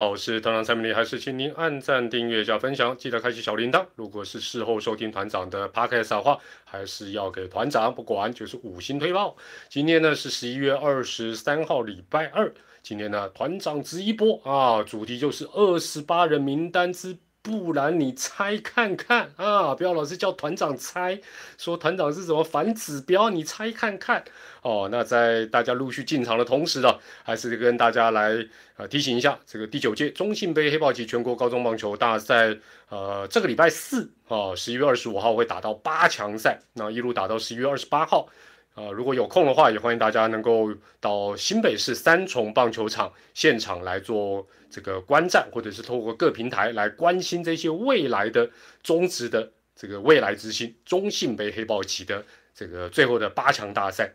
好，我是团长蔡明丽，还是请您按赞、订阅加分享，记得开启小铃铛。如果是事后收听团长的 podcast 的话，还是要给团长，不管就是五星推爆。今天呢是十一月二十三号，礼拜二。今天呢团长值一波啊，主题就是二十八人名单之。不然你猜看看啊！不要老是叫团长猜，说团长是什么反指标，你猜看看哦。那在大家陆续进场的同时呢，还是跟大家来呃提醒一下，这个第九届中信杯黑豹旗全国高中棒球大赛，呃，这个礼拜四啊，十一月二十五号会打到八强赛，那一路打到十一月二十八号。呃，如果有空的话，也欢迎大家能够到新北市三重棒球场现场来做这个观战，或者是透过各平台来关心这些未来的中职的这个未来之星中信杯黑豹旗的这个最后的八强大赛。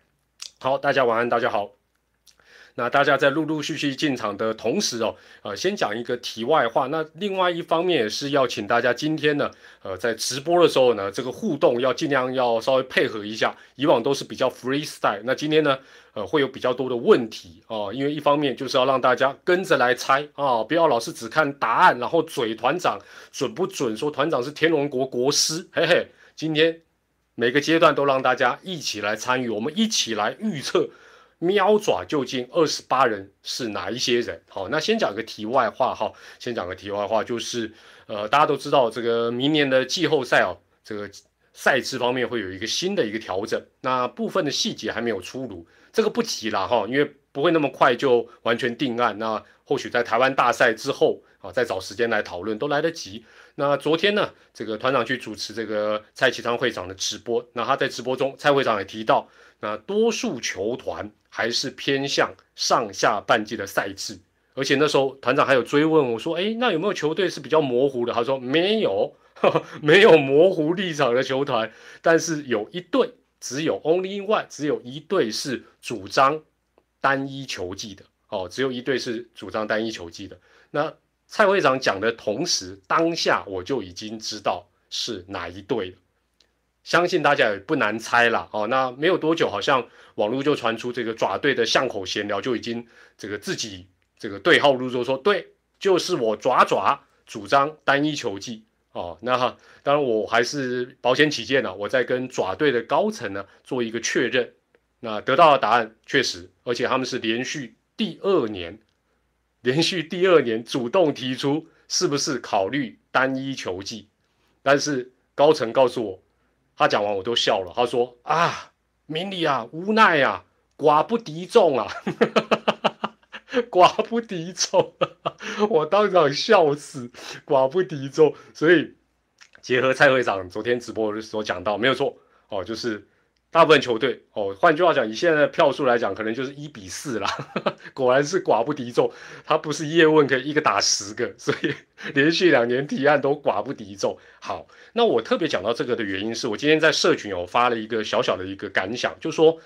好，大家晚安，大家好。那大家在陆陆续续进场的同时哦，呃，先讲一个题外话。那另外一方面也是要请大家今天呢，呃，在直播的时候呢，这个互动要尽量要稍微配合一下。以往都是比较 freestyle，那今天呢，呃，会有比较多的问题哦，因为一方面就是要让大家跟着来猜啊，不要老是只看答案，然后嘴团长准不准？说团长是天龙国国师，嘿嘿。今天每个阶段都让大家一起来参与，我们一起来预测。喵爪究竟二十八人是哪一些人？好，那先讲个题外话哈，先讲个题外话，就是呃，大家都知道这个明年的季后赛哦，这个赛制方面会有一个新的一个调整，那部分的细节还没有出炉，这个不急了哈，因为不会那么快就完全定案，那或许在台湾大赛之后啊，再找时间来讨论都来得及。那昨天呢，这个团长去主持这个蔡启昌会长的直播，那他在直播中，蔡会长也提到，那多数球团。还是偏向上下半季的赛制，而且那时候团长还有追问我说：“哎，那有没有球队是比较模糊的？”他说：“没有，没有模糊立场的球团，但是有一队，只有 only one，只有一队是主张单一球技的哦，只有一队是主张单一球技的。那蔡会长讲的同时，当下我就已经知道是哪一队了。”相信大家也不难猜了哦。那没有多久，好像网络就传出这个爪队的巷口闲聊，就已经这个自己这个对号入座，说对，就是我爪爪主张单一球技哦。那当然我还是保险起见呢，我在跟爪队的高层呢做一个确认。那得到的答案确实，而且他们是连续第二年，连续第二年主动提出是不是考虑单一球技，但是高层告诉我。他讲完我都笑了。他说：“啊，明理啊，无奈啊，寡不敌众啊，寡不敌众。”我当场笑死，寡不敌众。所以结合蔡会长昨天直播的时候讲到，没有错哦，就是。大部分球队哦，换句话讲，以现在的票数来讲，可能就是一比四啦。果然是寡不敌众，他不是叶问可以一个打十个，所以连续两年提案都寡不敌众。好，那我特别讲到这个的原因是我今天在社群有发了一个小小的一个感想，就说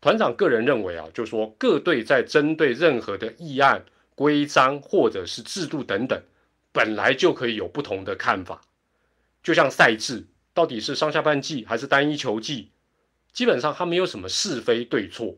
团长个人认为啊，就说各队在针对任何的议案、规章或者是制度等等，本来就可以有不同的看法。就像赛制到底是上下半季还是单一球季？基本上他没有什么是非对错，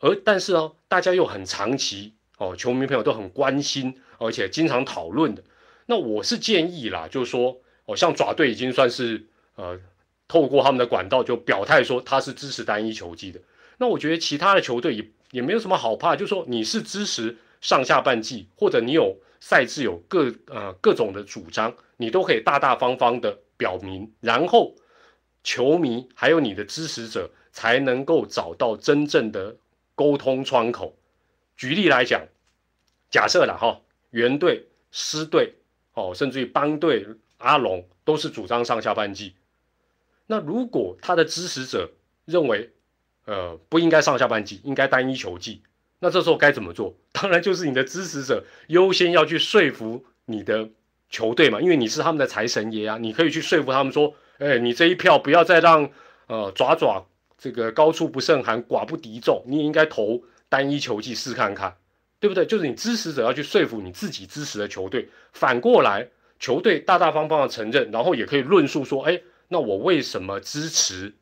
而但是哦，大家又很长期哦，球迷朋友都很关心，而且经常讨论的。那我是建议啦，就是说哦，像爪队已经算是呃，透过他们的管道就表态说他是支持单一球季的。那我觉得其他的球队也也没有什么好怕，就是说你是支持上下半季，或者你有赛制有各呃各种的主张，你都可以大大方方的表明，然后。球迷还有你的支持者才能够找到真正的沟通窗口。举例来讲，假设了哈，原队、师队哦，甚至于帮队阿龙都是主张上下半季。那如果他的支持者认为，呃，不应该上下半季，应该单一球季，那这时候该怎么做？当然就是你的支持者优先要去说服你的球队嘛，因为你是他们的财神爷啊，你可以去说服他们说。哎，你这一票不要再让呃爪爪这个高处不胜寒，寡不敌众，你也应该投单一球季试看看，对不对？就是你支持者要去说服你自己支持的球队，反过来球队大大方方的承认，然后也可以论述说，哎，那我为什么支持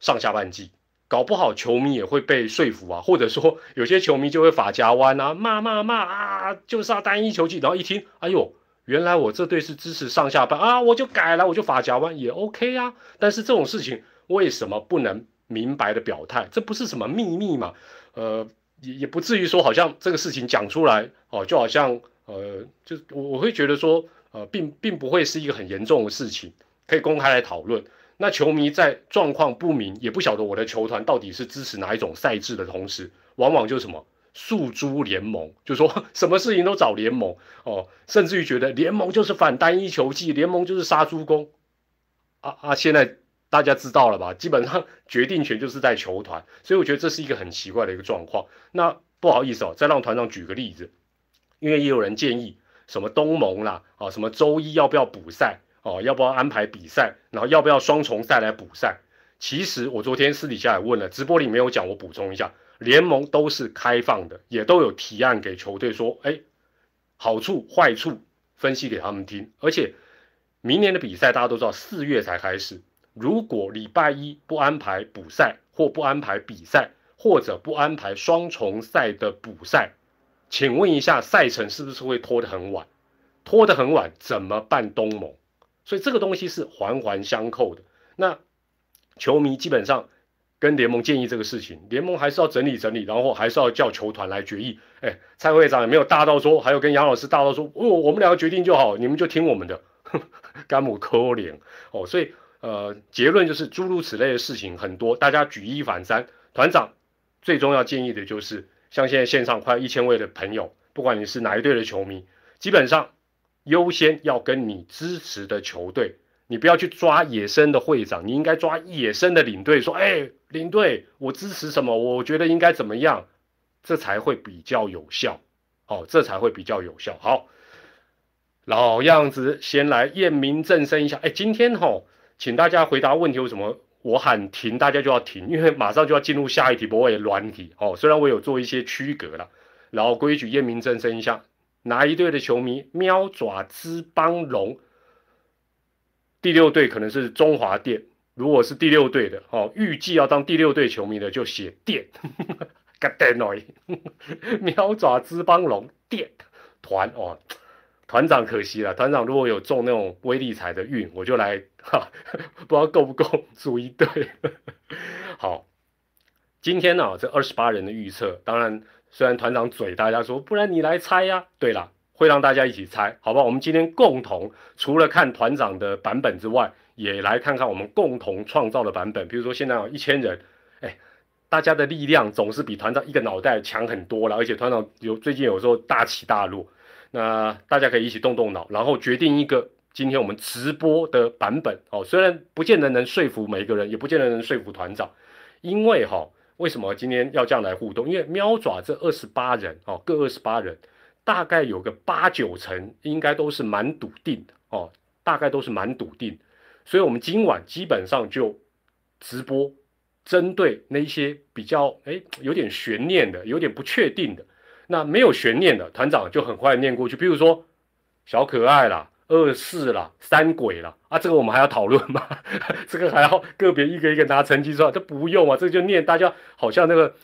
上下半季？搞不好球迷也会被说服啊，或者说有些球迷就会法夹弯啊，骂骂骂啊，就是要单一球技，然后一听，哎呦，原来我这队是支持上下班啊，我就改了，我就法夹弯也 OK 啊。但是这种事情为什么不能明白的表态？这不是什么秘密嘛？呃，也也不至于说好像这个事情讲出来哦，就好像呃，就我我会觉得说，呃，并并不会是一个很严重的事情，可以公开来讨论。那球迷在状况不明，也不晓得我的球团到底是支持哪一种赛制的同时，往往就是什么诉诸联盟，就说 什么事情都找联盟哦，甚至于觉得联盟就是反单一球技，联盟就是杀猪工啊啊！现在大家知道了吧？基本上 决定权就是在球团，所以我觉得这是一个很奇怪的一个状况。那不好意思哦，再让团长举个例子，因为也有人建议什么东盟啦啊，什么周一要不要补赛？哦，要不要安排比赛？然后要不要双重赛来补赛？其实我昨天私底下也问了，直播里没有讲，我补充一下，联盟都是开放的，也都有提案给球队说，哎，好处坏处分析给他们听。而且明年的比赛大家都知道，四月才开始，如果礼拜一不安排补赛，或不安排比赛，或者不安排双重赛的补赛，请问一下，赛程是不是会拖得很晚？拖得很晚怎么办？东盟？所以这个东西是环环相扣的。那球迷基本上跟联盟建议这个事情，联盟还是要整理整理，然后还是要叫球团来决议。哎，蔡会长也没有大到说，还有跟杨老师大到说，哦，我们两个决定就好，你们就听我们的。甘姆可怜哦，所以呃，结论就是诸如此类的事情很多，大家举一反三。团长最终要建议的就是，像现在线上快一千位的朋友，不管你是哪一队的球迷，基本上。优先要跟你支持的球队，你不要去抓野生的会长，你应该抓野生的领队，说：“哎，领队，我支持什么？我觉得应该怎么样，这才会比较有效。哦，这才会比较有效。”好，老样子，先来验明正身一下。哎，今天哈，请大家回答问题，为什么我喊停，大家就要停？因为马上就要进入下一题，不会乱题。哦，虽然我有做一些区隔了，然后规矩验明正身一下。哪一队的球迷？喵爪之邦龙，第六队可能是中华电。如果是第六队的哦，预计要当第六队球迷的就写电。God damn 喵爪之邦龙电团哦，团长可惜了。团长如果有中那种威力彩的运，我就来哈，不知道够不够组一队。好，今天呢，这二十八人的预测，当然。虽然团长嘴，大家说不然你来猜呀？对了，会让大家一起猜，好吧？我们今天共同除了看团长的版本之外，也来看看我们共同创造的版本。比如说现在有一千人，哎，大家的力量总是比团长一个脑袋强很多了。而且团长有最近有时候大起大落，那大家可以一起动动脑，然后决定一个今天我们直播的版本哦。虽然不见得能说服每一个人，也不见得能说服团长，因为哈。为什么今天要这样来互动？因为喵爪这二十八人哦，各二十八人，大概有个八九成应该都是蛮笃定的哦，大概都是蛮笃定，所以我们今晚基本上就直播，针对那些比较哎有点悬念的、有点不确定的，那没有悬念的团长就很快念过去，比如说小可爱啦。二四啦，三鬼啦，啊，这个我们还要讨论吗？这个还要个别一个一个拿成绩出来，这不用啊，这就念大家好像那个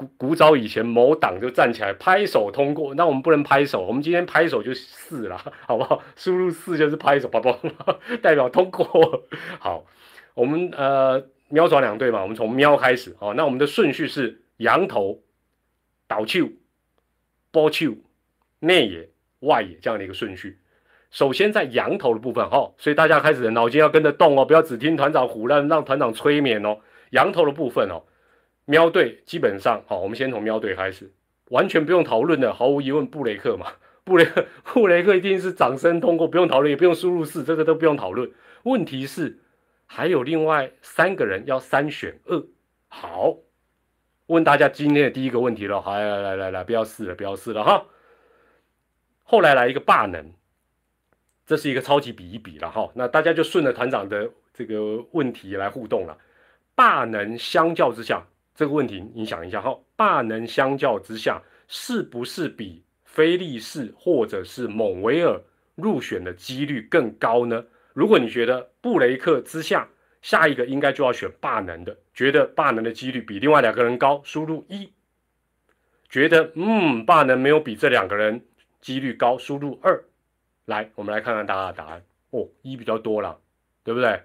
古古早以前某党就站起来拍手通过，那我们不能拍手，我们今天拍手就四了，好不好？输入四就是拍手，宝宝 代表通过。好，我们呃喵爪两队嘛，我们从喵开始哦，那我们的顺序是羊头、倒球、波球、内野、外野这样的一个顺序。首先在羊头的部分，哈，所以大家开始脑筋要跟着动哦，不要只听团长胡乱让团长催眠哦。羊头的部分哦，喵队基本上，好，我们先从喵队开始，完全不用讨论的，毫无疑问布雷克嘛，布雷克布雷克一定是掌声通过，不用讨论，也不用输入四，这个都不用讨论。问题是还有另外三个人要三选二，好，问大家今天的第一个问题了，好，来来来来，不要试了，不要试了哈。后来来一个霸能。这是一个超级比一比了哈，那大家就顺着团长的这个问题来互动了。霸能相较之下，这个问题你想一下哈，霸能相较之下是不是比菲利士或者是蒙维尔入选的几率更高呢？如果你觉得布雷克之下下一个应该就要选霸能的，觉得霸能的几率比另外两个人高，输入一。觉得嗯，霸能没有比这两个人几率高，输入二。来，我们来看看大家的答案哦，一比较多了，对不对？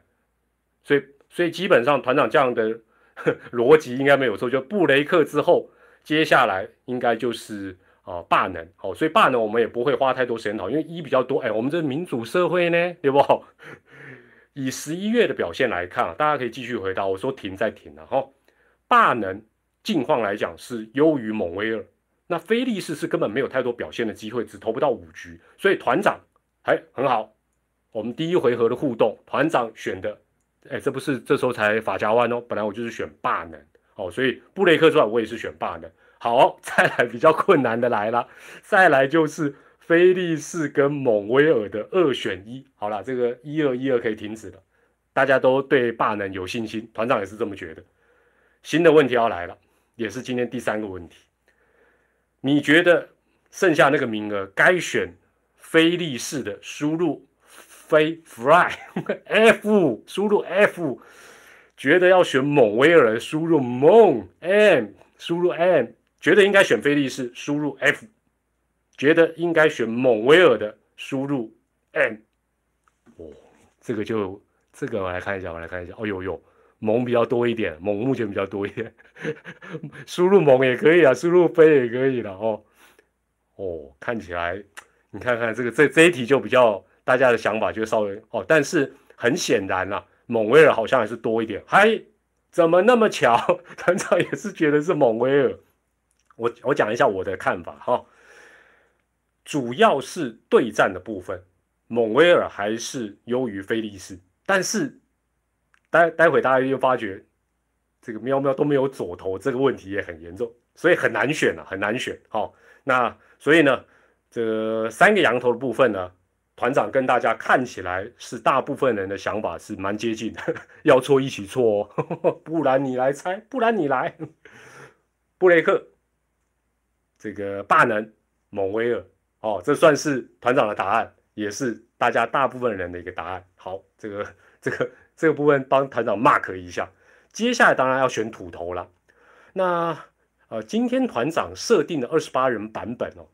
所以，所以基本上团长这样的 逻辑应该没有错，就布雷克之后，接下来应该就是啊霸能。好，所以霸能我们也不会花太多时间讨，因为一比较多。哎，我们这民主社会呢，对不？以十一月的表现来看啊，大家可以继续回答。我说停再停了哈，霸能。近况来讲是优于蒙威尔，那菲利士是根本没有太多表现的机会，只投不到五局，所以团长还很好。我们第一回合的互动，团长选的，哎，这不是这时候才法家湾哦，本来我就是选霸能哦，所以布雷克出来我也是选霸能。好，再来比较困难的来了，再来就是菲利士跟蒙威尔的二选一。好了，这个一二一二可以停止了，大家都对霸能有信心，团长也是这么觉得。新的问题要来了。也是今天第三个问题，你觉得剩下那个名额该选菲利士的，输入飞 fly f，输入 f，觉得要选蒙威尔，输入蒙 m，输入 m，觉得应该选菲利士，输入 f，觉得应该选蒙威尔的，输入 m。哦，这个就这个我来看一下，我来看一下，哦呦呦。蒙比较多一点，蒙目前比较多一点，输入蒙也可以啊，输入飞也可以了哦。哦，看起来你看看这个这这一题就比较大家的想法就稍微哦，但是很显然啊，蒙威尔好像还是多一点。嗨，怎么那么巧？团长也是觉得是蒙威尔。我我讲一下我的看法哈，主要是对战的部分，蒙威尔还是优于菲利斯，但是。待待会大家又发觉，这个喵喵都没有左投，这个问题也很严重，所以很难选了，很难选。好，那所以呢，这三个羊头的部分呢，团长跟大家看起来是大部分人的想法是蛮接近的，要错一起错哦，不然你来猜，不然你来，布雷克，这个霸能，蒙威尔，哦，这算是团长的答案，也是大家大部分人的一个答案。好，这个 这个。这个部分帮团长 mark 一下，接下来当然要选土头了。那呃，今天团长设定的二十八人版本哦，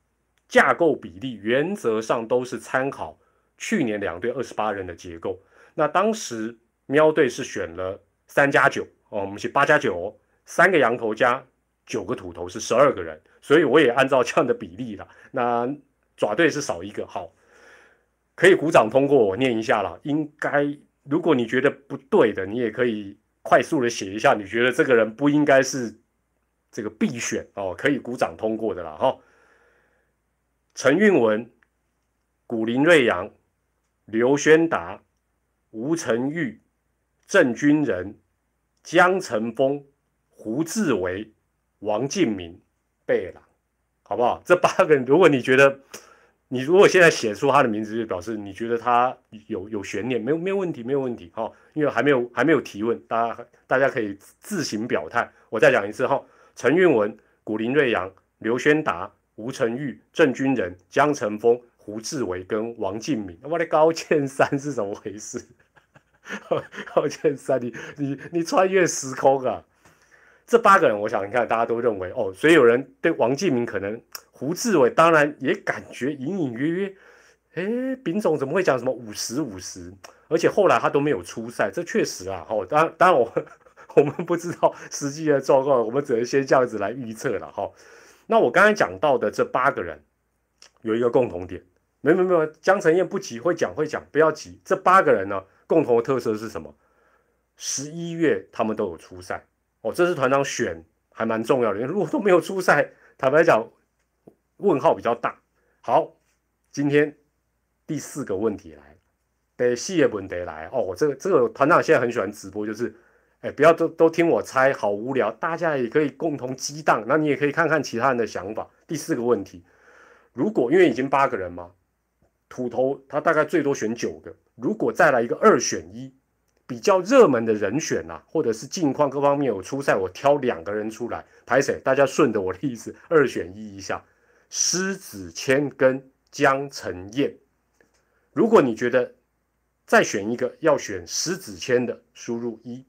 架构比例原则上都是参考去年两队二十八人的结构。那当时喵队是选了三加九哦，我们是八加九，三个羊头加九个土头是十二个人，所以我也按照这样的比例了。那爪队是少一个，好，可以鼓掌通过，我念一下了，应该。如果你觉得不对的，你也可以快速的写一下，你觉得这个人不应该是这个必选哦，可以鼓掌通过的啦哈。陈运文、古林瑞阳、刘宣达、吴成玉、郑军仁、江成峰、胡志伟、王敬明、贝朗，好不好？这八个人，如果你觉得。你如果现在写出他的名字，就表示你觉得他有有悬念，没有没有问题，没有问题哈，因为还没有还没有提问，大家大家可以自行表态。我再讲一次哈，陈运文、古林瑞阳、刘宣达、吴成玉、郑军仁、江成峰、胡志伟跟王敬敏，我的高剑山是怎么回事？高 剑山，你你你穿越时空啊！这八个人，我想你看大家都认为哦，所以有人对王敬明可能。胡志伟当然也感觉隐隐约约，哎，丙总怎么会讲什么五十五十？而且后来他都没有出赛，这确实啊，哦，当然当然我 我们不知道实际的状况，我们只能先这样子来预测了哈。那我刚才讲到的这八个人有一个共同点，没没没有，江承燕不急，会讲会讲，不要急。这八个人呢，共同的特色是什么？十一月他们都有出赛哦，这是团长选还蛮重要的，如果都没有出赛，坦白讲。问号比较大。好，今天第四个问题来，得细的问题来哦。这个这个团长现在很喜欢直播，就是，哎，不要都都听我猜，好无聊。大家也可以共同激荡，那你也可以看看其他人的想法。第四个问题，如果因为已经八个人嘛，土头他大概最多选九个，如果再来一个二选一，比较热门的人选呐，或者是近况各方面有出赛，我挑两个人出来排谁？大家顺着我的意思，二选一一下。施子谦跟江承燕，如果你觉得再选一个要选施子谦的，输入一；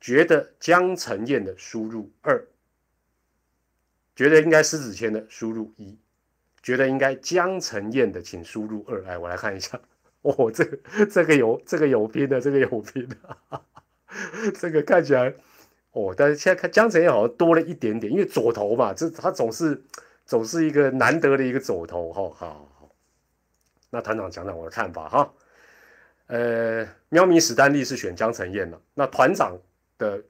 觉得江承燕的，输入二；觉得应该施子谦的，输入一；觉得应该江承燕的，请输入二。来，我来看一下。哦，这个这个有这个有拼的，这个有拼的，这个看起来哦，但是现在看江承燕好像多了一点点，因为左头嘛，这他总是总是一个难得的一个左头哈。好，好，那团长讲讲我的看法哈。呃，喵咪史丹利是选江承燕了，那团长的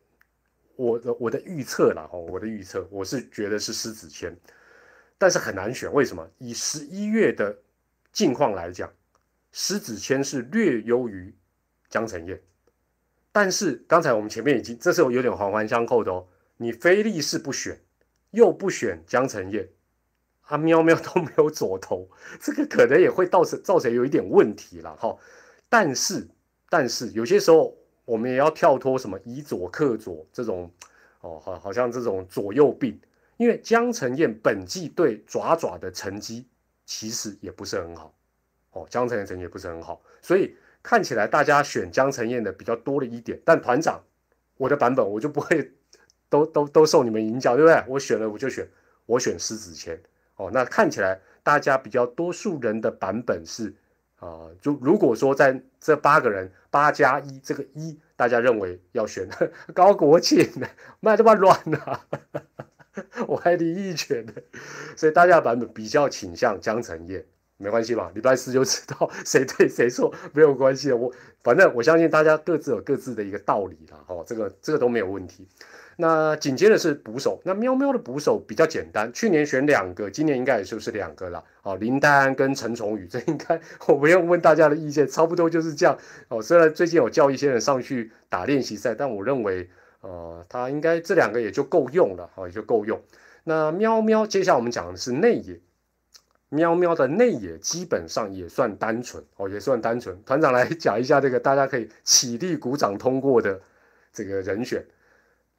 我的我的预测啦哦，我的预测我是觉得是狮子谦，但是很难选，为什么？以十一月的境况来讲。施子谦是略优于江承彦，但是刚才我们前面已经，这是有点环环相扣的哦。你非力士不选，又不选江承彦，啊喵喵都没有左投，这个可能也会造成造成有一点问题了哈。但是但是有些时候我们也要跳脱什么以左克左这种哦，好好像这种左右病，因为江承彦本季对爪爪的成绩其实也不是很好。哦，江承彦成绩也不是很好，所以看起来大家选江承彦的比较多了一点。但团长，我的版本我就不会都 都都受你们影响，对不对？我选了我就选，我选狮子谦。哦，那看起来大家比较多数人的版本是啊，就如果说在这八个人八加一这个一，大家认为要选 高国庆，卖他妈软啊，我还李义权呢，所以大家版本比较倾向江承彦。没关系吧，礼拜四就知道 谁对谁错，没有关系。我反正我相信大家各自有各自的一个道理啦，哦，这个这个都没有问题。那紧接着是捕手，那喵喵的捕手比较简单，去年选两个，今年应该也就是两个了。哦，林丹跟陈崇宇，这应该我不用问大家的意见，差不多就是这样。哦，虽然最近有叫一些人上去打练习赛，但我认为，呃，他应该这两个也就够用了，哦，也就够用。那喵喵，接下来我们讲的是内野。喵喵的内野基本上也算单纯哦，也算单纯。团长来讲一下这个，大家可以起立鼓掌通过的这个人选。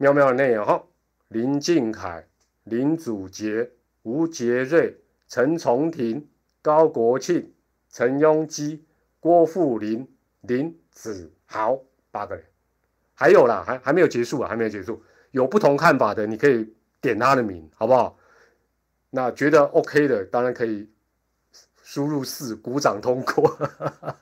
喵喵的内野哈，林敬凯、林祖杰、吴杰瑞、陈崇廷、高国庆、陈庸基、郭富林、林子豪八个人，还有啦，还还没有结束啊，还没有结束。有不同看法的，你可以点他的名，好不好？那觉得 OK 的，当然可以输入四，鼓掌通过。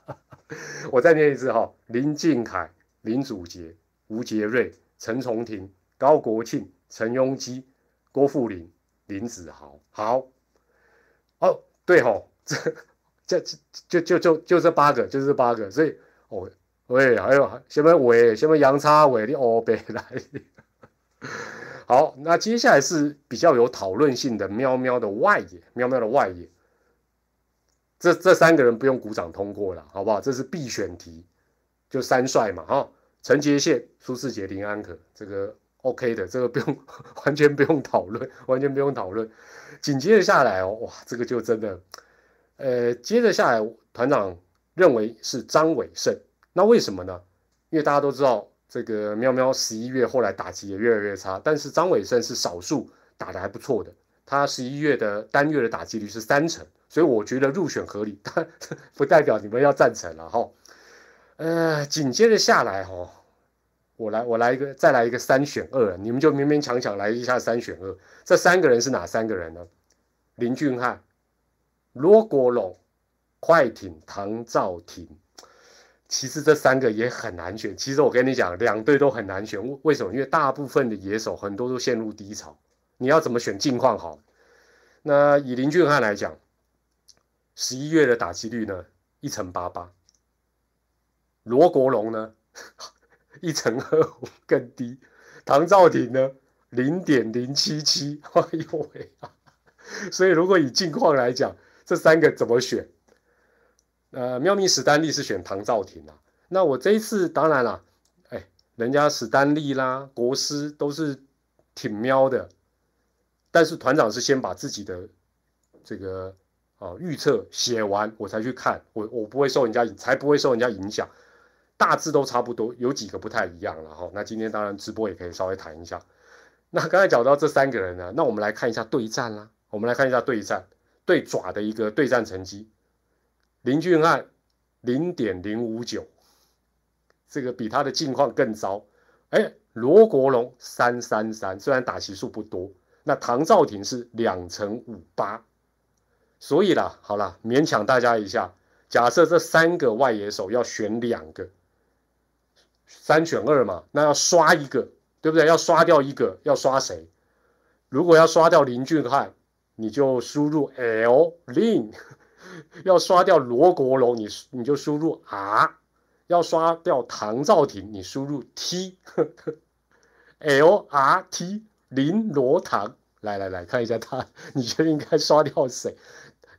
我再念一次哈：林敬凯、林祖杰、吴杰瑞、陈崇廷、高国庆、陈庸基、郭富林、林子豪。好，哦，对哈，这这就就就就这八个，就这八个。所以哦，喂，还有什么伟，什么杨叉伟，你哦别来。好，那接下来是比较有讨论性的喵喵的外野，喵喵的外野，这这三个人不用鼓掌通过了，好不好？这是必选题，就三帅嘛，哈，陈杰宪、苏世杰、林安可，这个 OK 的，这个不用完全不用讨论，完全不用讨论。紧接着下来哦，哇，这个就真的，呃，接着下来，团长认为是张伟胜，那为什么呢？因为大家都知道。这个喵喵十一月后来打击也越来越差，但是张伟胜是少数打的还不错的，他十一月的单月的打击率是三成，所以我觉得入选合理，但 不代表你们要赞成了哈。呃，紧接着下来哈，我来我来一个再来一个三选二，你们就勉勉强强来一下三选二，这三个人是哪三个人呢？林俊汉、罗国龙、快艇唐兆廷。其实这三个也很难选。其实我跟你讲，两队都很难选。为为什么？因为大部分的野手很多都陷入低潮。你要怎么选？近况好。那以林俊汉来讲，十一月的打击率呢，一成八八。罗国龙呢，一成二五更低。唐兆廷呢，零点零七七。哎呦喂！所以如果以近况来讲，这三个怎么选？呃，喵咪史丹利是选唐兆廷啊。那我这一次当然了，哎，人家史丹利啦、国师都是挺喵的，但是团长是先把自己的这个啊预测写完，我才去看，我我不会受人家才不会受人家影响，大致都差不多，有几个不太一样了哈。那今天当然直播也可以稍微谈一下。那刚才讲到这三个人呢，那我们来看一下对战啦，我们来看一下对战对爪的一个对战成绩。林俊汉零点零五九，这个比他的境况更糟。哎，罗国龙三三三，虽然打席数不多，那唐兆廷是两成五八，所以啦，好了，勉强大家一下。假设这三个外野手要选两个，三选二嘛，那要刷一个，对不对？要刷掉一个，要刷谁？如果要刷掉林俊汉，你就输入 L 林；要刷掉罗国龙，你你就输入 R；要刷掉唐兆廷，你输入 T。L R T 林罗唐，来来来看一下他，你觉得应该刷掉谁？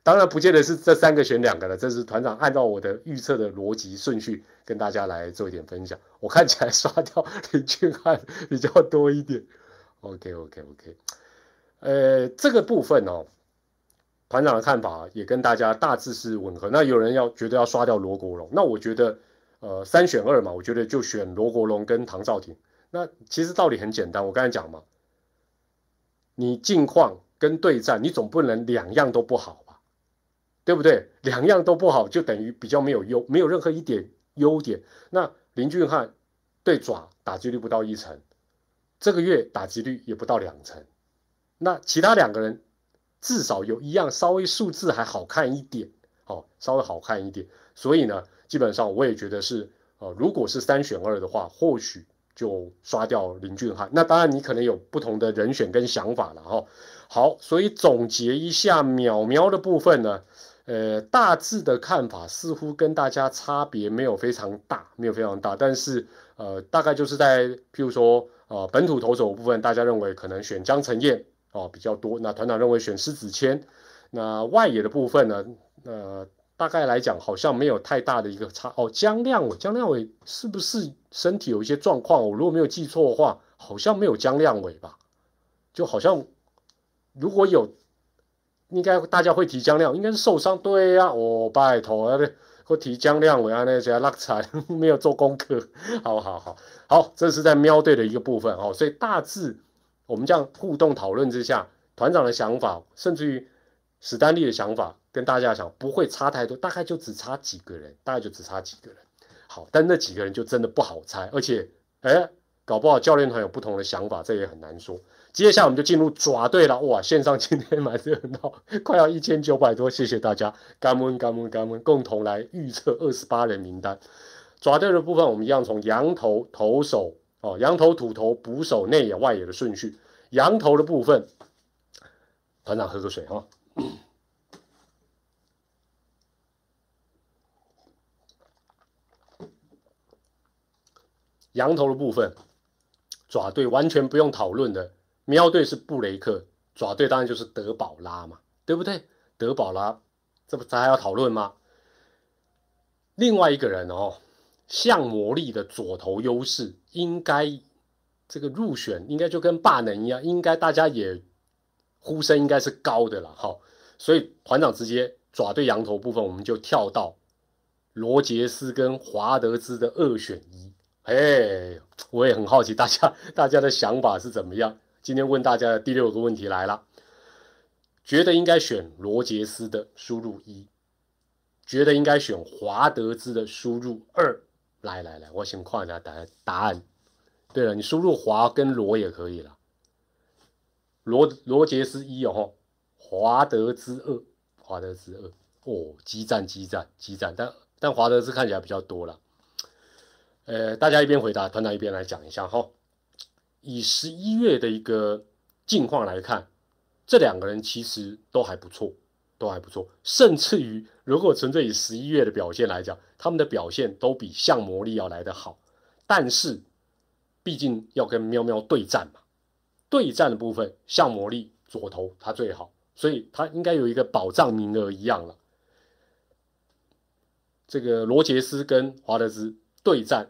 当然不见得是这三个选两个了，这是团长按照我的预测的逻辑顺序跟大家来做一点分享。我看起来刷掉林俊汉比较多一点。OK OK OK，呃，这个部分哦，团长的看法也跟大家大致是吻合。那有人要觉得要刷掉罗国荣，那我觉得呃三选二嘛，我觉得就选罗国荣跟唐兆廷。那其实道理很简单，我刚才讲嘛，你近况跟对战，你总不能两样都不好。对不对？两样都不好，就等于比较没有优，没有任何一点优点。那林俊汉对爪打击率不到一成，这个月打击率也不到两成。那其他两个人至少有一样稍微数字还好看一点，哦，稍微好看一点。所以呢，基本上我也觉得是，呃，如果是三选二的话，或许就刷掉林俊翰。那当然你可能有不同的人选跟想法了，哈。好，所以总结一下秒秒的部分呢。呃，大致的看法似乎跟大家差别没有非常大，没有非常大。但是，呃，大概就是在譬如说，呃，本土投手部分，大家认为可能选江承燕哦比较多。那团长认为选施子谦。那外野的部分呢，呃，大概来讲好像没有太大的一个差。哦，江亮伟，江亮伟是不是身体有一些状况？我如果没有记错的话，好像没有江亮伟吧？就好像如果有。应该大家会提江亮，应该是受伤。对呀，我拜托啊，会提江亮，伟啊那些拉惨，没有做功课。好好好好，这是在喵队的一个部分哦。所以大致我们这样互动讨论之下，团长的想法，甚至于史丹利的想法，跟大家想不会差太多，大概就只差几个人，大概就只差几个人。好，但那几个人就真的不好猜，而且哎，搞不好教练团有不同的想法，这也很难说。接下来我们就进入爪队了，哇！线上今天蛮热闹，快要一千九百多，谢谢大家，干温干温干温，共同来预测二十八人名单。爪队的部分，我们一样从羊头投手哦，羊头土头捕手内野外野的顺序。羊头的部分，团长喝个水哈。羊头的部分，爪队完全不用讨论的。喵队是布雷克，爪队当然就是德保拉嘛，对不对？德保拉，这不咱还要讨论吗？另外一个人哦，像魔力的左投优势，应该这个入选应该就跟霸能一样，应该大家也呼声应该是高的了哈。所以团长直接爪队羊头部分，我们就跳到罗杰斯跟华德兹的二选一。哎，我也很好奇大家大家的想法是怎么样。今天问大家的第六个问题来了，觉得应该选罗杰斯的输入一，觉得应该选华德兹的输入二。来来来，我先看一下答答案。对了，你输入华跟罗也可以了。罗罗杰斯一哦，华德兹二，华德兹二哦，激战激战激战，但但华德兹看起来比较多了。呃，大家一边回答，团长一边来讲一下哈。以十一月的一个境况来看，这两个人其实都还不错，都还不错。甚至于，如果纯粹以十一月的表现来讲，他们的表现都比向魔力要来得好。但是，毕竟要跟喵喵对战嘛，对战的部分，向魔力左投他最好，所以他应该有一个保障名额一样了。这个罗杰斯跟华德兹对战。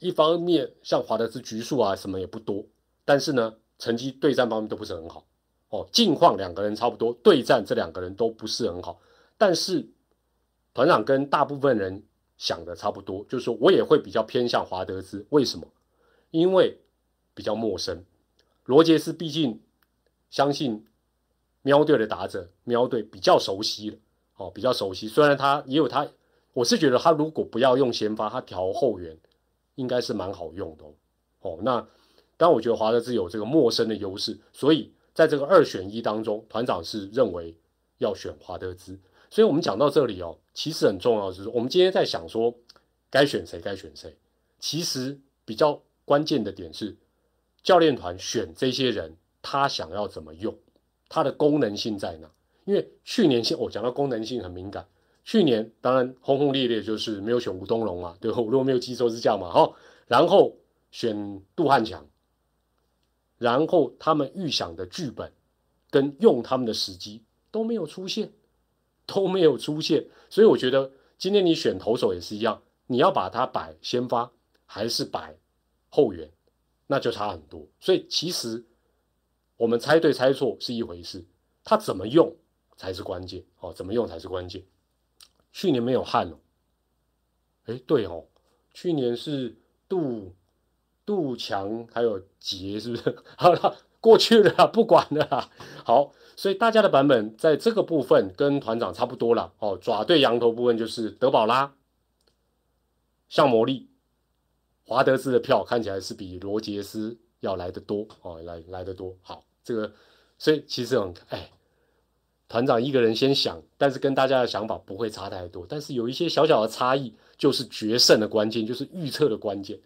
一方面像华德兹局数啊什么也不多，但是呢成绩对战方面都不是很好哦。近况两个人差不多，对战这两个人都不是很好。但是团长跟大部分人想的差不多，就是说我也会比较偏向华德兹。为什么？因为比较陌生。罗杰斯毕竟相信喵队的打者，喵队比较熟悉了哦，比较熟悉。虽然他也有他我是觉得他如果不要用先发，他调后援应该是蛮好用的哦。那当然我觉得华德兹有这个陌生的优势，所以在这个二选一当中，团长是认为要选华德兹。所以我们讲到这里哦，其实很重要的是，我们今天在想说该选谁该选谁，其实比较关键的点是教练团选这些人，他想要怎么用，他的功能性在哪？因为去年先我讲到功能性很敏感。去年当然轰轰烈烈，就是没有选吴东龙嘛，对，我如果没有记错是这样嘛，哈，然后选杜汉强，然后他们预想的剧本跟用他们的时机都没有出现，都没有出现，所以我觉得今天你选投手也是一样，你要把它摆先发还是摆后援，那就差很多。所以其实我们猜对猜错是一回事，他怎么用才是关键哦，怎么用才是关键。去年没有汉哦，哎，对哦，去年是杜杜强还有杰，是不是？好了，过去了，不管了。好，所以大家的版本在这个部分跟团长差不多了。哦，爪对羊头部分就是德保拉、向魔力、华德兹的票看起来是比罗杰斯要来的多哦，来来的多。好，这个所以其实很哎。团长一个人先想，但是跟大家的想法不会差太多，但是有一些小小的差异，就是决胜的关键，就是预测的关键。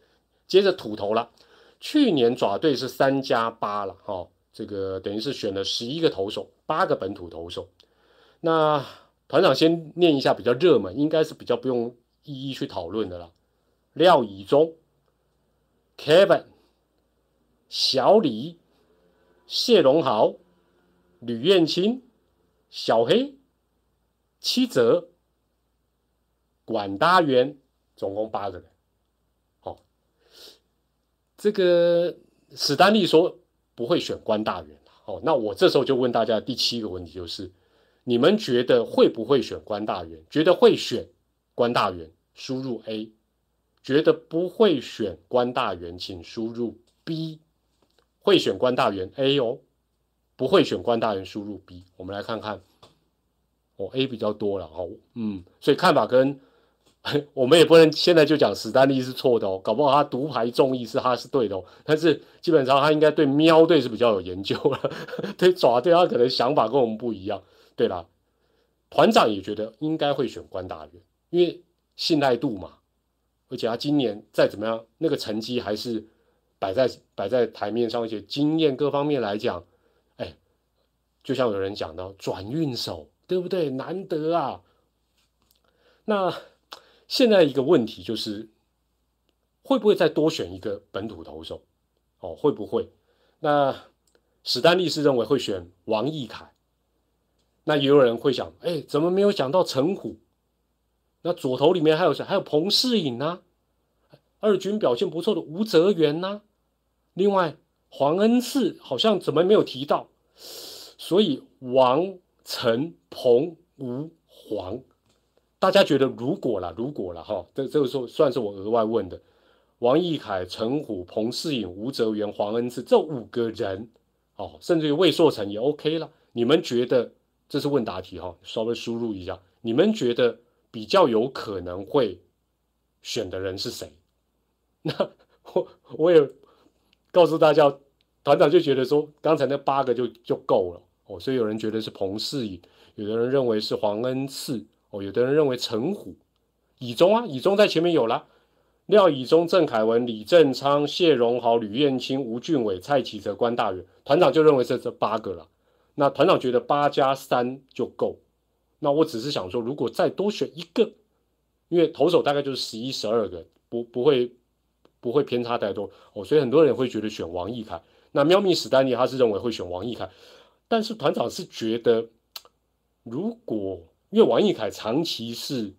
接着土头了，去年爪队是三加八了，哈，这个等于是选了十一个投手，八个本土投手。那团长先念一下比较热门，应该是比较不用一一去讨论的了。廖以中、Kevin、小李、谢荣豪、吕彦青。小黑、七泽、管大员，总共八个人。好，这个史丹利说不会选关大员。好，那我这时候就问大家第七个问题，就是你们觉得会不会选关大员？觉得会选关大员，输入 A；觉得不会选关大员，请输入 B。会选关大员 A 哦。不会选关大人输入 B，我们来看看，哦 A 比较多了哦，嗯，所以看法跟 我们也不能现在就讲史丹利是错的哦，搞不好他独排众议是他是对的哦，但是基本上他应该对喵队是比较有研究了，对爪队他可能想法跟我们不一样。对啦，团长也觉得应该会选关大人，因为信赖度嘛，而且他今年再怎么样，那个成绩还是摆在摆在台面上，而且经验各方面来讲。就像有人讲到转运手，对不对？难得啊。那现在一个问题就是，会不会再多选一个本土投手？哦，会不会？那史丹利是认为会选王义凯。那也有人会想，哎，怎么没有讲到陈虎？那左投里面还有谁？还有彭世颖呢？二军表现不错的吴泽元呢？另外黄恩赐好像怎么没有提到？所以王、陈、彭、吴、黄，大家觉得如果了，如果了哈，这这个时候算是我额外问的。王义凯、陈虎、彭世颖、吴泽元、黄恩赐这五个人，哦，甚至于魏硕成也 OK 了。你们觉得这是问答题哈？稍微输入一下，你们觉得比较有可能会选的人是谁？那我我也告诉大家，团长就觉得说，刚才那八个就就够了。哦，所以有人觉得是彭世颖，有的人认为是黄恩赐，哦，有的人认为陈虎、以中啊，以中在前面有了，廖以中、郑凯文、李正昌、谢荣豪、吕彦青、吴俊伟、蔡启哲、关大元，团长就认为是这八个了。那团长觉得八加三就够。那我只是想说，如果再多选一个，因为投手大概就是十一、十二个，不不会不会偏差太多哦，所以很多人会觉得选王义凯。那喵咪史丹尼他是认为会选王义凯。但是团长是觉得，如果因为王义凯长期是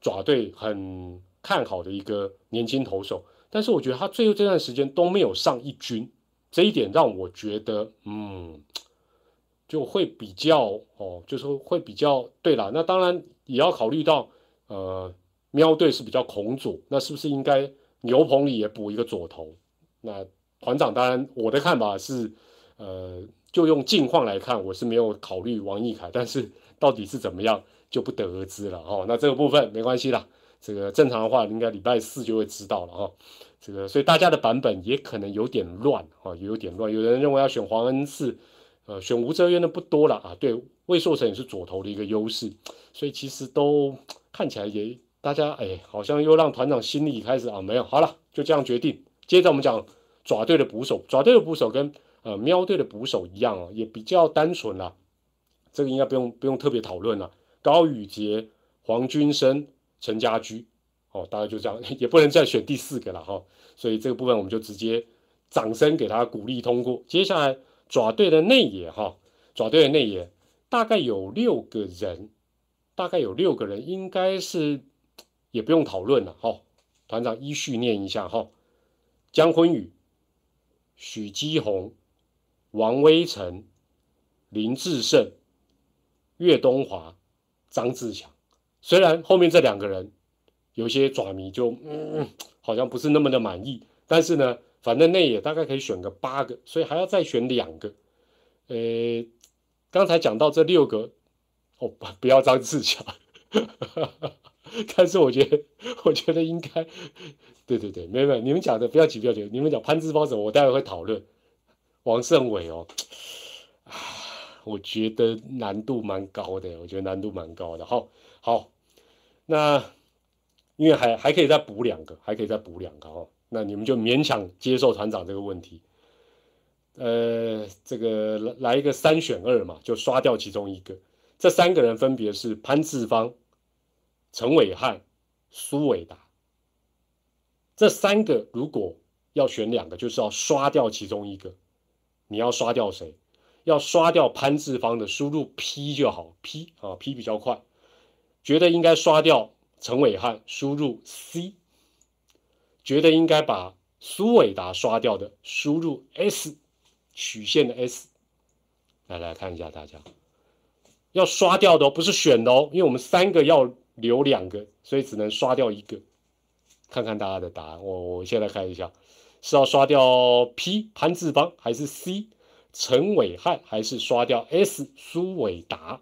爪队很看好的一个年轻投手，但是我觉得他最后这段时间都没有上一军，这一点让我觉得，嗯，就会比较哦，就是会比较对了。那当然也要考虑到，呃，喵队是比较恐左，那是不是应该牛棚里也补一个左投？那团长当然我的看法是，呃。就用近况来看，我是没有考虑王毅凯，但是到底是怎么样，就不得而知了哦。那这个部分没关系啦，这个正常的话应该礼拜四就会知道了哈。这个所以大家的版本也可能有点乱哈，有点乱。有人认为要选黄恩赐，呃，选吴哲渊的不多了啊。对，魏硕成也是左投的一个优势，所以其实都看起来也大家哎，好像又让团长心里开始啊没有好了，就这样决定。接着我们讲爪队的捕手，爪队的捕手跟呃喵队的捕手一样哦，也比较单纯啦。这个应该不用不用特别讨论了。高宇杰、黄君生、陈家驹，哦，大概就这样，也不能再选第四个了哈。所以这个部分我们就直接掌声给他鼓励通过。接下来爪队的内野哈，爪队的内野大概有六个人，大概有六个人，应该是也不用讨论了哈。团长依序念一下哈。江坤宇、许基宏、王威成、林志胜、岳东华、张志强。虽然后面这两个人有些爪迷就嗯好像不是那么的满意，但是呢，反正内野大概可以选个八个，所以还要再选两个。呃，刚才讲到这六个，哦不不要张志强，但是我觉得我觉得应该。对对对，没有没有，你们讲的不要急不要急，你们讲潘志芳什么，我待会会讨论。王胜伟哦，啊，我觉得难度蛮高的，我觉得难度蛮高的。好，好，那因为还还可以再补两个，还可以再补两个哦，那你们就勉强接受团长这个问题。呃，这个来来一个三选二嘛，就刷掉其中一个。这三个人分别是潘志芳、陈伟汉、苏伟达。这三个如果要选两个，就是要刷掉其中一个。你要刷掉谁？要刷掉潘志芳的输入 P 就好，P 啊 P 比较快。觉得应该刷掉陈伟汉输入 C。觉得应该把苏伟达刷掉的输入 S，曲线的 S。来来看一下大家，要刷掉的哦，不是选的哦，因为我们三个要留两个，所以只能刷掉一个。看看大家的答案，我我现在看一下，是要刷掉 P 潘志邦还是 C 陈伟汉，还是刷掉 S 苏伟达？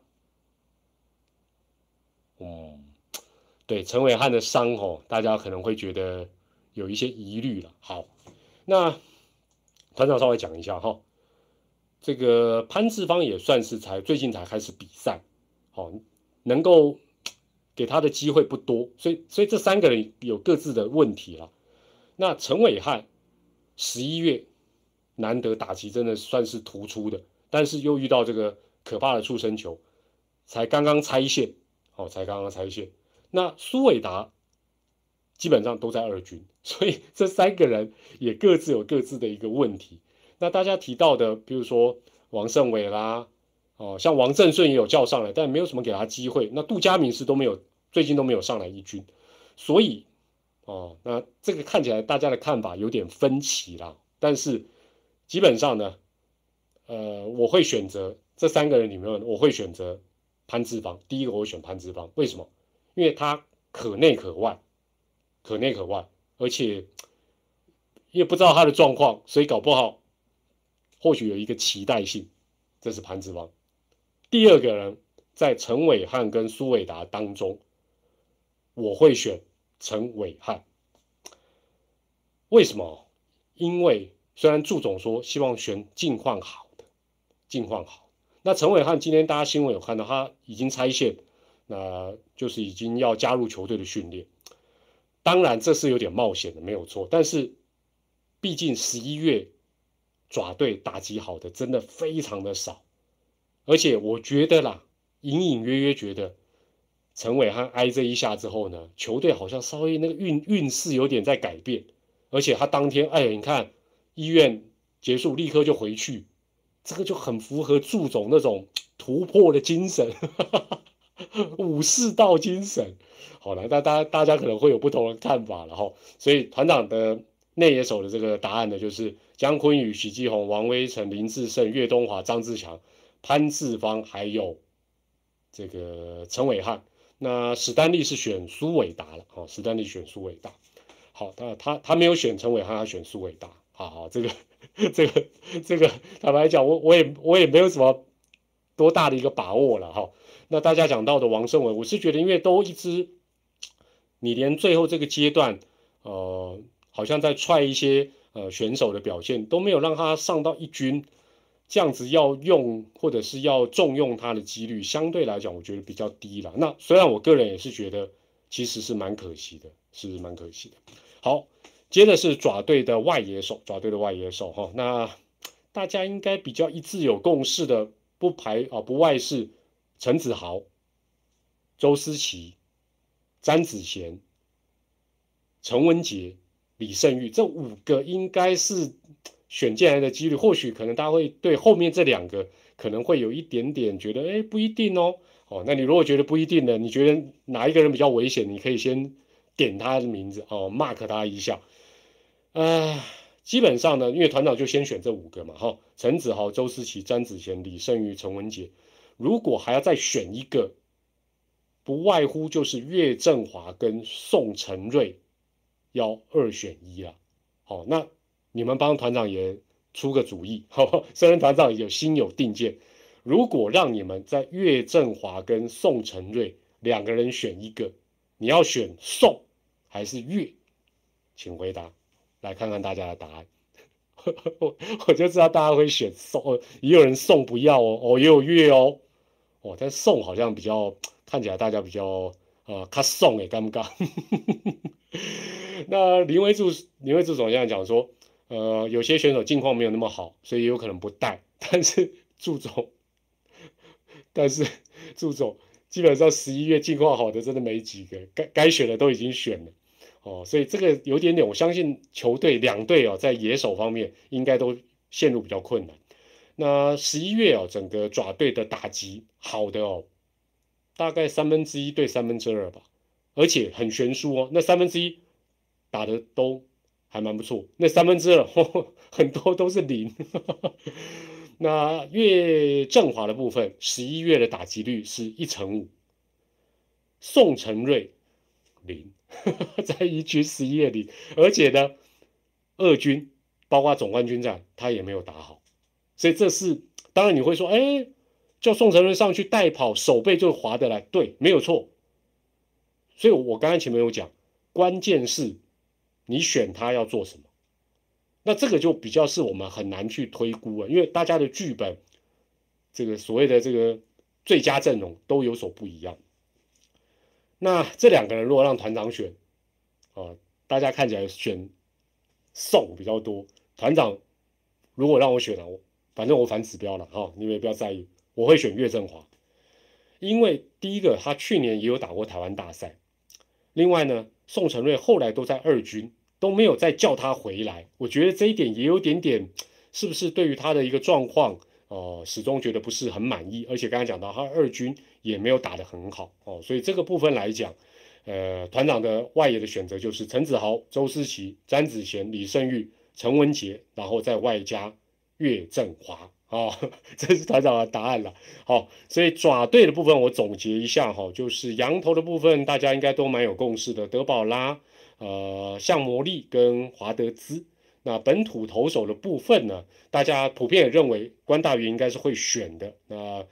嗯，对，陈伟汉的伤哦，大家可能会觉得有一些疑虑了。好，那团长稍微讲一下哈，这个潘志芳也算是才最近才开始比赛，好，能够。给他的机会不多，所以所以这三个人有各自的问题了。那陈伟汉十一月难得打击真的算是突出的，但是又遇到这个可怕的畜生球，才刚刚拆线，哦，才刚刚拆线。那苏伟达基本上都在二军，所以这三个人也各自有各自的一个问题。那大家提到的，比如说王胜伟啦。哦，像王正顺也有叫上来，但没有什么给他机会。那杜佳明是都没有，最近都没有上来一军，所以哦，那这个看起来大家的看法有点分歧啦。但是基本上呢，呃，我会选择这三个人里面，我会选择潘志芳。第一个我选潘志芳，为什么？因为他可内可外，可内可外，而且因为不知道他的状况，所以搞不好或许有一个期待性。这是潘志芳。第二个人在陈伟汉跟苏伟达当中，我会选陈伟汉。为什么？因为虽然祝总说希望选近况好的，近况好。那陈伟汉今天大家新闻有看到，他已经拆线，那就是已经要加入球队的训练。当然这是有点冒险的，没有错。但是毕竟十一月爪队打击好的真的非常的少。而且我觉得啦，隐隐约约觉得陈伟汉挨这一下之后呢，球队好像稍微那个运运势有点在改变。而且他当天，哎，你看医院结束立刻就回去，这个就很符合祝总那种突破的精神，武士道精神。好了，那大大家可能会有不同的看法了哈。所以团长的内野手的这个答案呢，就是姜昆宇、许继宏、王威成、林志胜、岳东华、张志强。潘志芳还有这个陈伟汉，那史丹利是选苏伟达了哦，史丹利选苏伟达。好，他他他没有选陈伟汉，他选苏伟达。好好，这个 这个这个坦白讲，我我也我也没有什么多大的一个把握了哈。那大家讲到的王胜伟，我是觉得因为都一直，你连最后这个阶段，呃，好像在踹一些呃选手的表现都没有让他上到一军，这样子要用或者是要重用他的几率相对来讲，我觉得比较低了。那虽然我个人也是觉得其实是蛮可惜的，是蛮可惜的。好，接着是爪队的外野手，爪队的外野手哈，那大家应该比较一致有共识的，不排啊不外是陈子豪、周思齐、詹子贤、陈文杰、李胜玉这五个，应该是选进来的几率。或许可能大家会对后面这两个可能会有一点点觉得，哎，不一定哦。哦，那你如果觉得不一定呢？你觉得哪一个人比较危险？你可以先。点他的名字哦，mark 他一下，啊，基本上呢，因为团长就先选这五个嘛，哈，陈子豪、周思齐、詹子贤、李胜宇、陈文杰，如果还要再选一个，不外乎就是岳振华跟宋承瑞，要二选一了，好，那你们帮团长也出个主意，哈，虽然团长有心有定见，如果让你们在岳振华跟宋承瑞两个人选一个。你要选宋还是岳？请回答，来看看大家的答案。我我就知道大家会选宋，也有人宋不要哦，哦也有岳哦，哦但宋好像比较看起来大家比较呃，他宋哎，尴尬。那林威柱林威柱总这样讲说，呃有些选手近况没有那么好，所以有可能不带。但是祝总，但是祝总。基本上十一月近况好的真的没几个，该该选的都已经选了，哦，所以这个有点点，我相信球队两队哦，在野手方面应该都陷入比较困难。那十一月哦，整个爪队的打击好的哦，大概三分之一对三分之二吧，而且很悬殊哦，那三分之一打的都还蛮不错，那三分之二 很多都是零。那岳振华的部分，十一月的打击率是一成五，宋承瑞零，在一局十一月里，而且呢，二军包括总冠军战他也没有打好，所以这是当然你会说，哎，叫宋承瑞上去带跑，手背就划得来，对，没有错。所以我刚才前面有讲，关键是你选他要做什么。那这个就比较是我们很难去推估啊，因为大家的剧本，这个所谓的这个最佳阵容都有所不一样。那这两个人如果让团长选，啊，大家看起来选宋比较多。团长如果让我选了，我反正我反指标了哈，你们也不要在意，我会选岳振华，因为第一个他去年也有打过台湾大赛，另外呢，宋承瑞后来都在二军。都没有再叫他回来，我觉得这一点也有点点，是不是对于他的一个状况，哦，始终觉得不是很满意。而且刚才讲到他二军也没有打得很好哦，所以这个部分来讲，呃，团长的外野的选择就是陈子豪、周思齐、詹子贤、李胜玉、陈文杰，然后再外加岳振华哦，这是团长的答案了。好，所以爪队的部分我总结一下哈，就是羊头的部分大家应该都蛮有共识的，德保拉。呃，像魔力跟华德兹，那本土投手的部分呢，大家普遍也认为关大元应该是会选的。那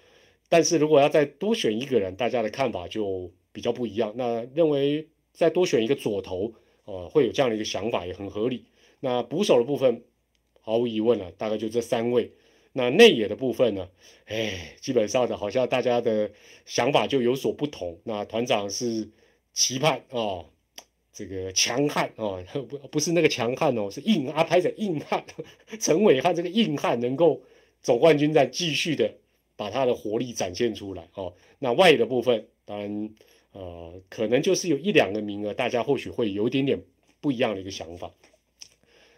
但是如果要再多选一个人，大家的看法就比较不一样。那认为再多选一个左投，呃，会有这样的一个想法也很合理。那捕手的部分，毫无疑问了，大概就这三位。那内野的部分呢，哎，基本上的好像大家的想法就有所不同。那团长是期盼哦。这个强悍哦，不不是那个强悍哦，是硬阿拍着硬汉，陈伟汉这个硬汉能够总冠军战继续的把他的活力展现出来哦。那外野的部分，当然呃，可能就是有一两个名额，大家或许会有一点点不一样的一个想法。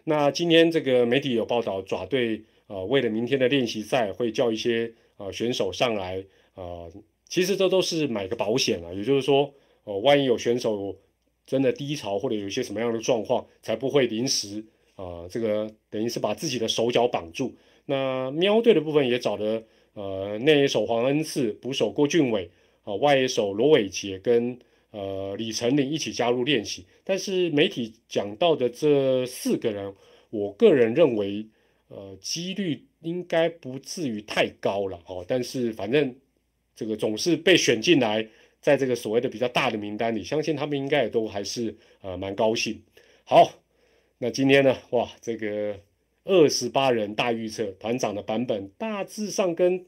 那今天这个媒体有报道，爪队呃为了明天的练习赛会叫一些呃选手上来呃，其实这都是买个保险啊，也就是说哦，万一有选手。真的低潮或者有一些什么样的状况，才不会临时啊，这个等于是把自己的手脚绑住。那喵队的部分也找了呃内野手黄恩赐、捕手郭俊伟啊、外野手罗伟杰跟呃李成林一起加入练习。但是媒体讲到的这四个人，我个人认为呃几率应该不至于太高了哦。但是反正这个总是被选进来，在这个所谓的比较大的名单里，相信他们应该也都还是呃蛮高兴。好，那今天呢，哇，这个二十八人大预测团长的版本，大致上跟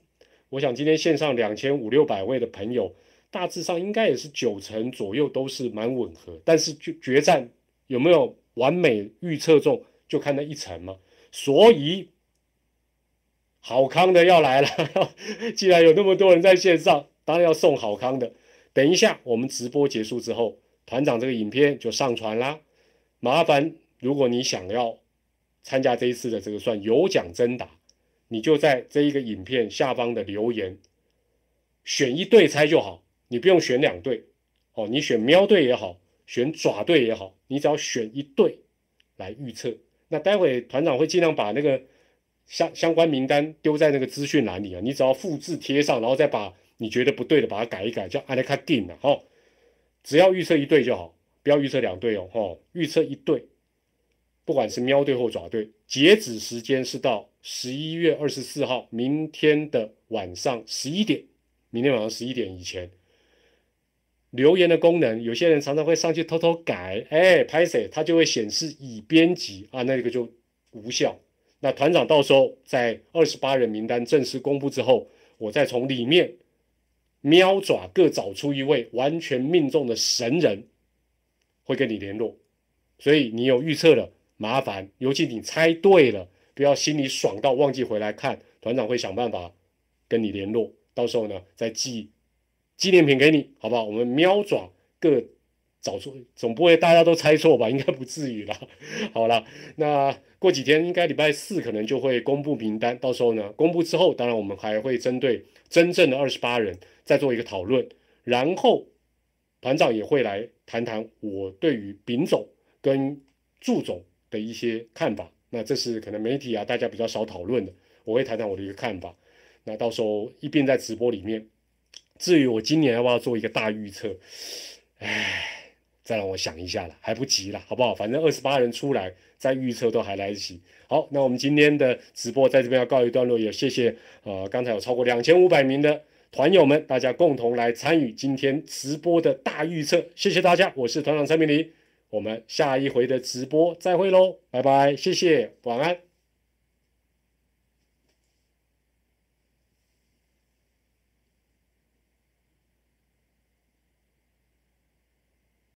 我想今天线上两千五六百位的朋友，大致上应该也是九成左右都是蛮吻合，但是决决战有没有完美预测中，就看那一层嘛。所以。好康的要来了，既然有那么多人在线上，当然要送好康的。等一下我们直播结束之后，团长这个影片就上传啦。麻烦如果你想要参加这一次的这个算有奖征答，你就在这一个影片下方的留言选一对猜就好，你不用选两对哦，你选喵队也好，选爪队也好，你只要选一对来预测。那待会团长会尽量把那个。相相关名单丢在那个资讯栏里啊，你只要复制贴上，然后再把你觉得不对的把它改一改，叫 a l e x a 了哈。只要预测一对就好，不要预测两对哦哈。预测一对，不管是喵队或爪队，截止时间是到十一月二十四号，明天的晚上十一点，明天晚上十一点以前。留言的功能，有些人常常会上去偷偷改，哎，拍谁他就会显示已编辑啊，那个就无效。那团长到时候在二十八人名单正式公布之后，我再从里面喵爪各找出一位完全命中的神人，会跟你联络。所以你有预测了，麻烦，尤其你猜对了，不要心里爽到忘记回来看，团长会想办法跟你联络。到时候呢，再寄纪念品给你，好不好？我们喵爪各找出，总不会大家都猜错吧？应该不至于了。好了，那。过几天应该礼拜四可能就会公布名单，到时候呢，公布之后，当然我们还会针对真正的二十八人再做一个讨论，然后团长也会来谈谈我对于丙总跟祝总的一些看法。那这是可能媒体啊大家比较少讨论的，我会谈谈我的一个看法。那到时候一并在直播里面。至于我今年要不要做一个大预测，唉。再让我想一下了，还不急了，好不好？反正二十八人出来再预测都还来得及。好，那我们今天的直播在这边要告一段落，也谢谢呃，刚才有超过两千五百名的团友们，大家共同来参与今天直播的大预测，谢谢大家，我是团长蔡明林，我们下一回的直播再会喽，拜拜，谢谢，晚安。